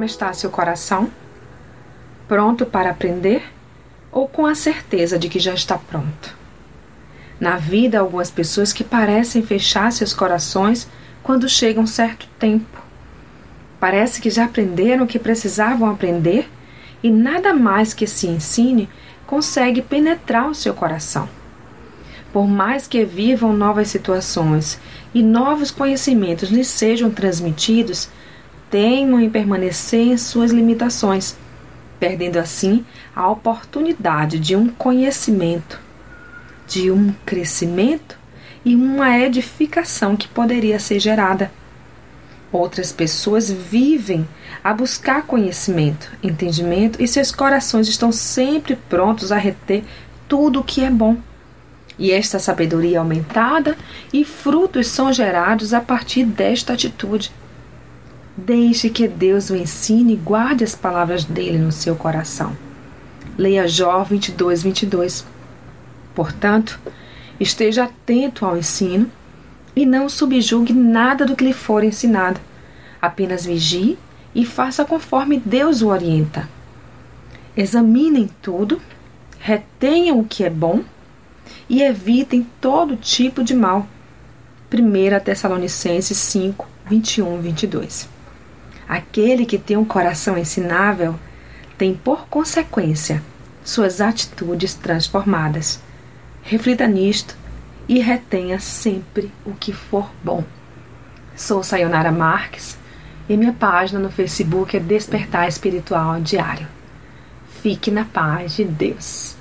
Como está seu coração? Pronto para aprender ou com a certeza de que já está pronto? Na vida, algumas pessoas que parecem fechar seus corações quando chega um certo tempo. Parece que já aprenderam o que precisavam aprender e nada mais que se ensine consegue penetrar o seu coração. Por mais que vivam novas situações e novos conhecimentos lhes sejam transmitidos, teimam em permanecer em suas limitações, perdendo assim a oportunidade de um conhecimento, de um crescimento e uma edificação que poderia ser gerada. Outras pessoas vivem a buscar conhecimento, entendimento e seus corações estão sempre prontos a reter tudo o que é bom. E esta sabedoria aumentada e frutos são gerados a partir desta atitude. Deixe que Deus o ensine e guarde as palavras dele no seu coração. Leia Jó 22, 22. Portanto, esteja atento ao ensino e não subjugue nada do que lhe for ensinado. Apenas vigie e faça conforme Deus o orienta. Examinem tudo, retenham o que é bom e evitem todo tipo de mal. 1 Tessalonicenses 5, 21 e 22. Aquele que tem um coração ensinável tem por consequência suas atitudes transformadas. Reflita nisto e retenha sempre o que for bom. Sou Sayonara Marques e minha página no Facebook é Despertar Espiritual Diário. Fique na paz de Deus.